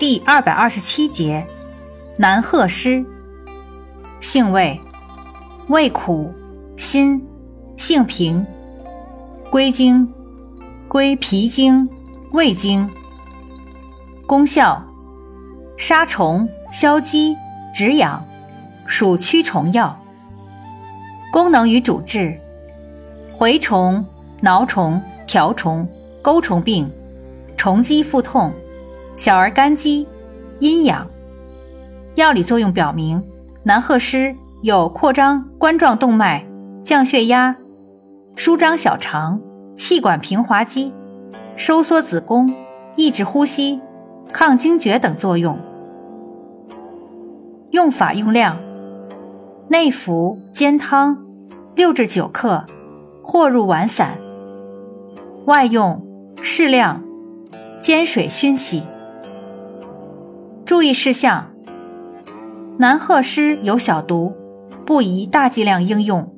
第二百二十七节，南鹤诗，性味，味苦，辛，性平，归经，归脾经、胃经。功效，杀虫、消积、止痒，属驱虫药。功能与主治，蛔虫、挠虫、条虫、钩虫病，虫积腹痛，小儿肝积，阴阳。药理作用表明，南鹤湿有扩张冠状动脉、降血压、舒张小肠、气管平滑肌、收缩子宫、抑制呼吸。抗惊厥等作用。用法用量：内服煎汤，六至九克，或入丸散；外用适量，煎水熏洗。注意事项：南鹤湿有小毒，不宜大剂量应用。